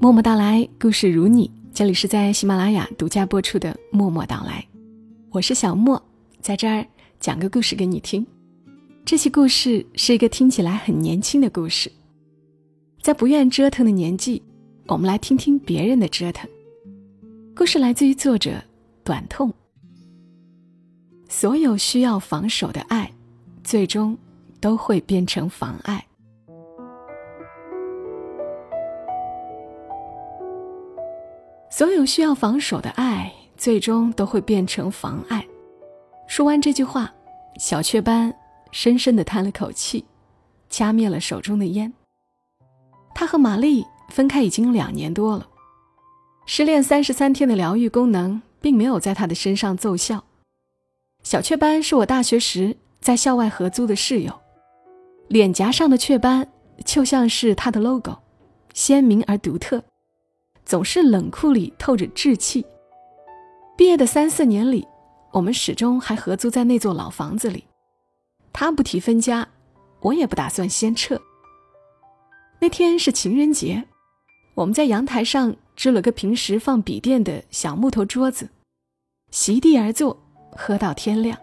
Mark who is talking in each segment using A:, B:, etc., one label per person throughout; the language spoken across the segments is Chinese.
A: 默默到来，故事如你。这里是在喜马拉雅独家播出的《默默到来》，我是小莫，在这儿讲个故事给你听。这期故事是一个听起来很年轻的故事，在不愿折腾的年纪，我们来听听别人的折腾。故事来自于作者短痛。所有需要防守的爱，最终都会变成妨碍。所有需要防守的爱，最终都会变成妨碍。说完这句话，小雀斑深深的叹了口气，掐灭了手中的烟。他和玛丽分开已经两年多了，失恋三十三天的疗愈功能并没有在他的身上奏效。小雀斑是我大学时在校外合租的室友，脸颊上的雀斑就像是他的 logo，鲜明而独特。总是冷酷里透着稚气。毕业的三四年里，我们始终还合租在那座老房子里。他不提分家，我也不打算先撤。那天是情人节，我们在阳台上支了个平时放笔电的小木头桌子，席地而坐，喝到天亮。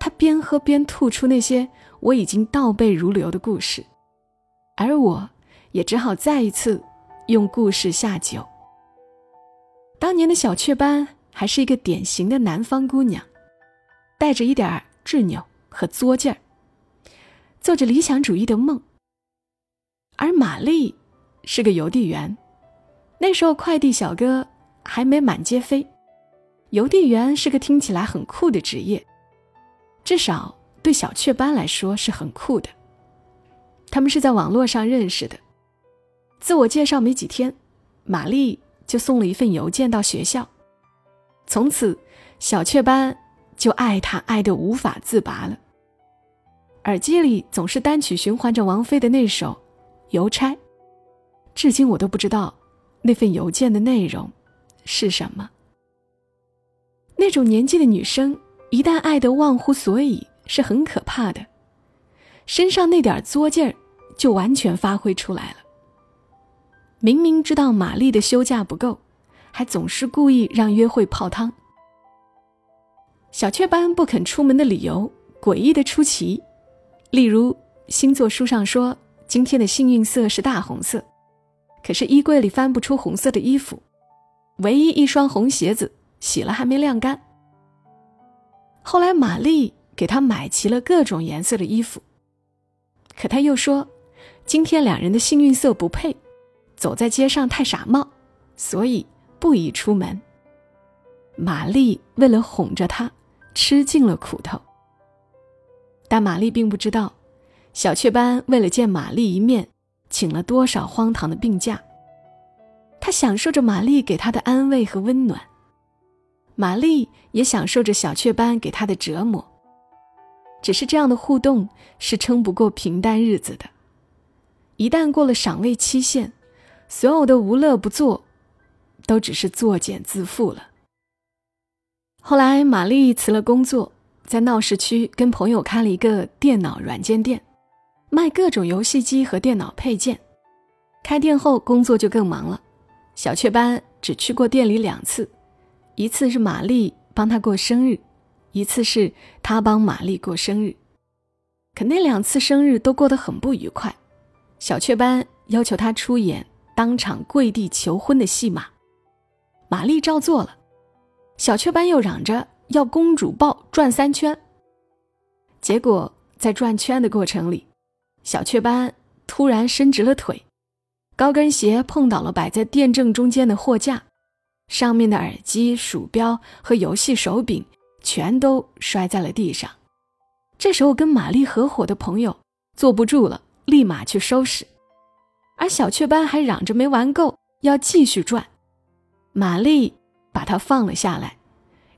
A: 他边喝边吐出那些我已经倒背如流的故事，而我也只好再一次。用故事下酒。当年的小雀斑还是一个典型的南方姑娘，带着一点执拗和作劲儿，做着理想主义的梦。而玛丽是个邮递员，那时候快递小哥还没满街飞，邮递员是个听起来很酷的职业，至少对小雀斑来说是很酷的。他们是在网络上认识的。自我介绍没几天，玛丽就送了一份邮件到学校。从此，小雀斑就爱他爱得无法自拔了。耳机里总是单曲循环着王菲的那首《邮差》，至今我都不知道那份邮件的内容是什么。那种年纪的女生，一旦爱得忘乎所以，是很可怕的，身上那点作劲儿就完全发挥出来了。明明知道玛丽的休假不够，还总是故意让约会泡汤。小雀斑不肯出门的理由诡异的出奇，例如星座书上说今天的幸运色是大红色，可是衣柜里翻不出红色的衣服，唯一一双红鞋子洗了还没晾干。后来玛丽给他买齐了各种颜色的衣服，可他又说今天两人的幸运色不配。走在街上太傻帽，所以不宜出门。玛丽为了哄着他，吃尽了苦头。但玛丽并不知道，小雀斑为了见玛丽一面，请了多少荒唐的病假。他享受着玛丽给他的安慰和温暖，玛丽也享受着小雀斑给他的折磨。只是这样的互动是撑不过平淡日子的，一旦过了赏味期限。所有的无乐不作，都只是作茧自缚了。后来，玛丽辞了工作，在闹市区跟朋友开了一个电脑软件店，卖各种游戏机和电脑配件。开店后，工作就更忙了。小雀斑只去过店里两次，一次是玛丽帮他过生日，一次是他帮玛丽过生日。可那两次生日都过得很不愉快。小雀斑要求他出演。当场跪地求婚的戏码，玛丽照做了。小雀斑又嚷着要公主抱转三圈。结果在转圈的过程里，小雀斑突然伸直了腿，高跟鞋碰倒了摆在店正中间的货架，上面的耳机、鼠标和游戏手柄全都摔在了地上。这时候跟玛丽合伙的朋友坐不住了，立马去收拾。而小雀斑还嚷着没玩够，要继续转。玛丽把他放了下来，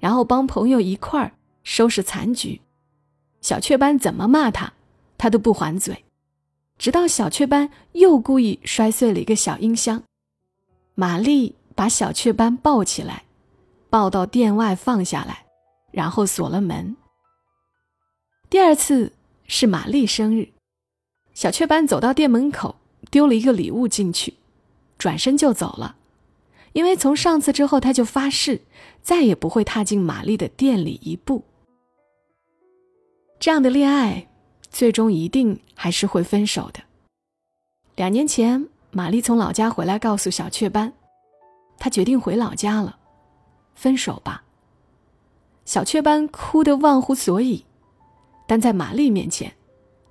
A: 然后帮朋友一块儿收拾残局。小雀斑怎么骂他，他都不还嘴。直到小雀斑又故意摔碎了一个小音箱，玛丽把小雀斑抱起来，抱到店外放下来，然后锁了门。第二次是玛丽生日，小雀斑走到店门口。丢了一个礼物进去，转身就走了，因为从上次之后，他就发誓再也不会踏进玛丽的店里一步。这样的恋爱，最终一定还是会分手的。两年前，玛丽从老家回来，告诉小雀斑，她决定回老家了，分手吧。小雀斑哭得忘乎所以，但在玛丽面前，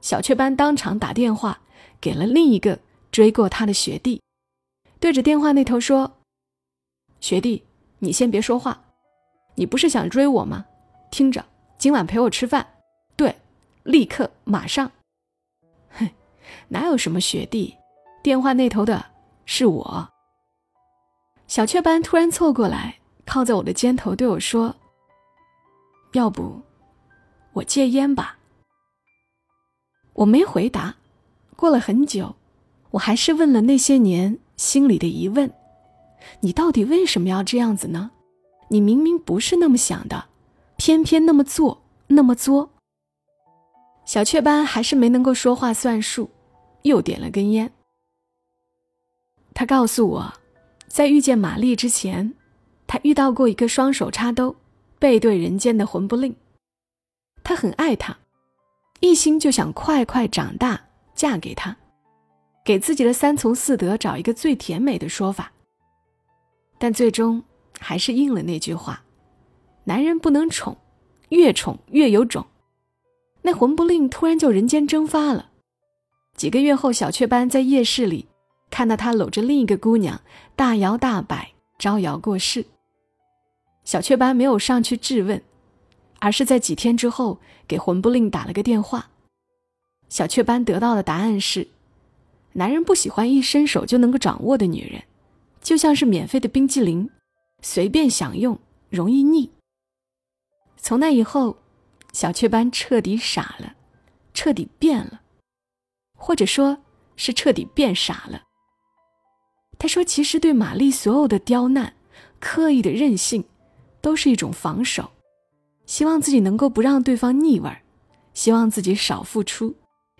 A: 小雀斑当场打电话给了另一个追过他的学弟，对着电话那头说：“学弟，你先别说话，你不是想追我吗？听着，今晚陪我吃饭。”对，立刻马上。哼，哪有什么学弟？电话那头的是我。小雀斑突然凑过来，靠在我的肩头对我说：“要不，我戒烟吧。”我没回答。过了很久，我还是问了那些年心里的疑问：“你到底为什么要这样子呢？你明明不是那么想的，偏偏那么做，那么作。”小雀斑还是没能够说话算数，又点了根烟。他告诉我，在遇见玛丽之前，他遇到过一个双手插兜、背对人间的魂不吝。他很爱她，一心就想快快长大嫁给他，给自己的三从四德找一个最甜美的说法。但最终还是应了那句话：男人不能宠，越宠越有种。那魂不吝突然就人间蒸发了。几个月后，小雀斑在夜市里看到他搂着另一个姑娘，大摇大摆招摇过市。小雀斑没有上去质问，而是在几天之后给魂不吝打了个电话。小雀斑得到的答案是：男人不喜欢一伸手就能够掌握的女人，就像是免费的冰激凌，随便享用容易腻。从那以后。小雀斑彻底傻了，彻底变了，或者说是彻底变傻了。他说：“其实对玛丽所有的刁难、刻意的任性，都是一种防守，希望自己能够不让对方腻味儿，希望自己少付出，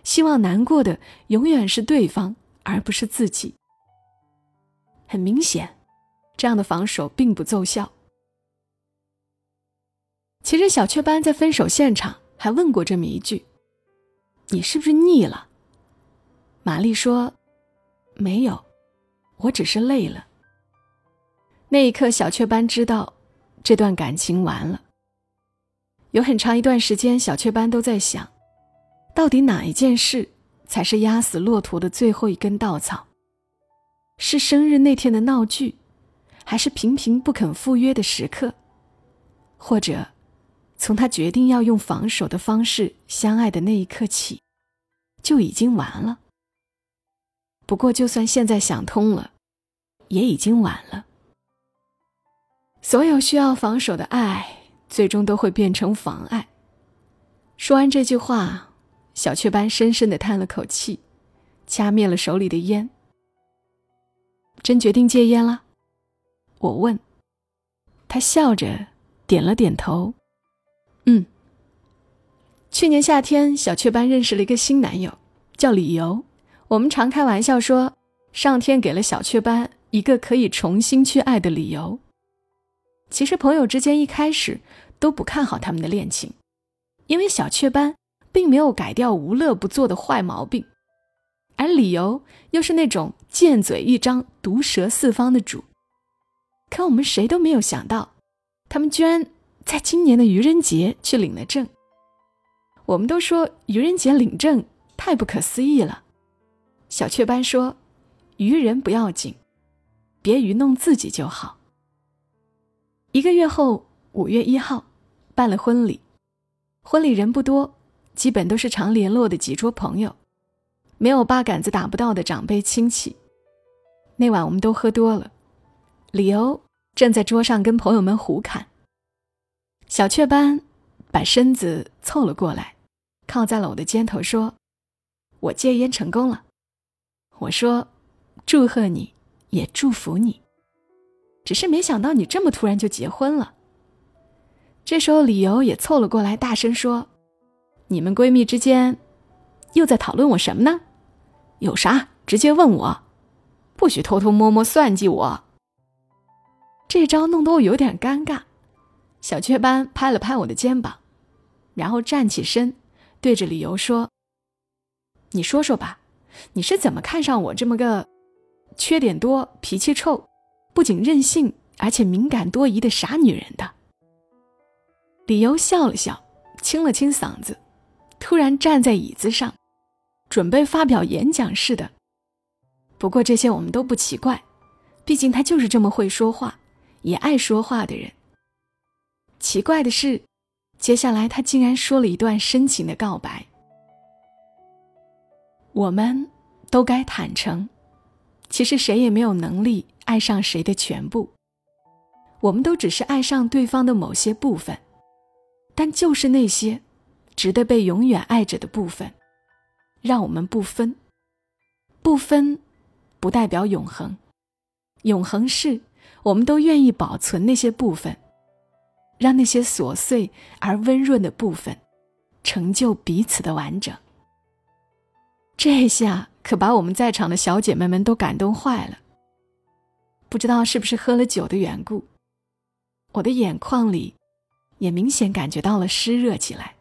A: 希望难过的永远是对方而不是自己。”很明显，这样的防守并不奏效。其实小雀斑在分手现场还问过这么一句：“你是不是腻了？”玛丽说：“没有，我只是累了。”那一刻，小雀斑知道这段感情完了。有很长一段时间，小雀斑都在想，到底哪一件事才是压死骆驼的最后一根稻草？是生日那天的闹剧，还是频频不肯赴约的时刻，或者？从他决定要用防守的方式相爱的那一刻起，就已经完了。不过，就算现在想通了，也已经晚了。所有需要防守的爱，最终都会变成妨碍。说完这句话，小雀斑深深的叹了口气，掐灭了手里的烟。真决定戒烟了？我问。他笑着点了点头。嗯，去年夏天，小雀斑认识了一个新男友，叫李由。我们常开玩笑说，上天给了小雀斑一个可以重新去爱的理由。其实，朋友之间一开始都不看好他们的恋情，因为小雀斑并没有改掉无乐不作的坏毛病，而理由又是那种贱嘴一张、毒舌四方的主。可我们谁都没有想到，他们居然。在今年的愚人节去领了证。我们都说愚人节领证太不可思议了。小雀斑说：“愚人不要紧，别愚弄自己就好。”一个月后，五月一号，办了婚礼。婚礼人不多，基本都是常联络的几桌朋友，没有八杆子打不到的长辈亲戚。那晚我们都喝多了，理由正在桌上跟朋友们胡侃。小雀斑把身子凑了过来，靠在了我的肩头，说：“我戒烟成功了。”我说：“祝贺你，也祝福你。”只是没想到你这么突然就结婚了。这时候，理由也凑了过来，大声说：“你们闺蜜之间又在讨论我什么呢？有啥直接问我。”不许偷偷摸摸算计我。这招弄得我有点尴尬。小雀斑拍了拍我的肩膀，然后站起身，对着理由说：“你说说吧，你是怎么看上我这么个缺点多、脾气臭、不仅任性而且敏感多疑的傻女人的？”理由笑了笑，清了清嗓子，突然站在椅子上，准备发表演讲似的。不过这些我们都不奇怪，毕竟他就是这么会说话，也爱说话的人。奇怪的是，接下来他竟然说了一段深情的告白。我们都该坦诚，其实谁也没有能力爱上谁的全部。我们都只是爱上对方的某些部分，但就是那些值得被永远爱着的部分，让我们不分。不分，不代表永恒。永恒是，我们都愿意保存那些部分。让那些琐碎而温润的部分，成就彼此的完整。这下可把我们在场的小姐妹们都感动坏了。不知道是不是喝了酒的缘故，我的眼眶里也明显感觉到了湿热起来。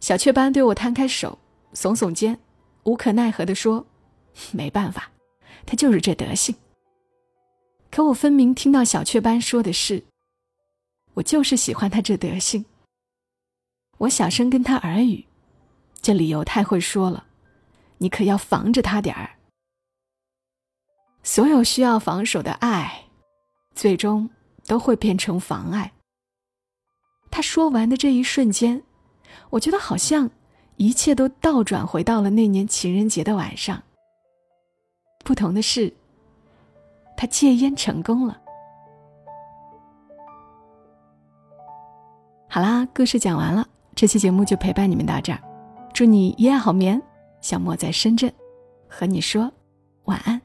A: 小雀斑对我摊开手，耸耸肩，无可奈何地说：“没办法，他就是这德行。”可我分明听到小雀斑说的是。我就是喜欢他这德行。我小声跟他耳语，这理由太会说了，你可要防着他点儿。所有需要防守的爱，最终都会变成妨碍。他说完的这一瞬间，我觉得好像一切都倒转回到了那年情人节的晚上。不同的是，他戒烟成功了。好啦，故事讲完了，这期节目就陪伴你们到这儿。祝你一夜好眠，小莫在深圳，和你说晚安。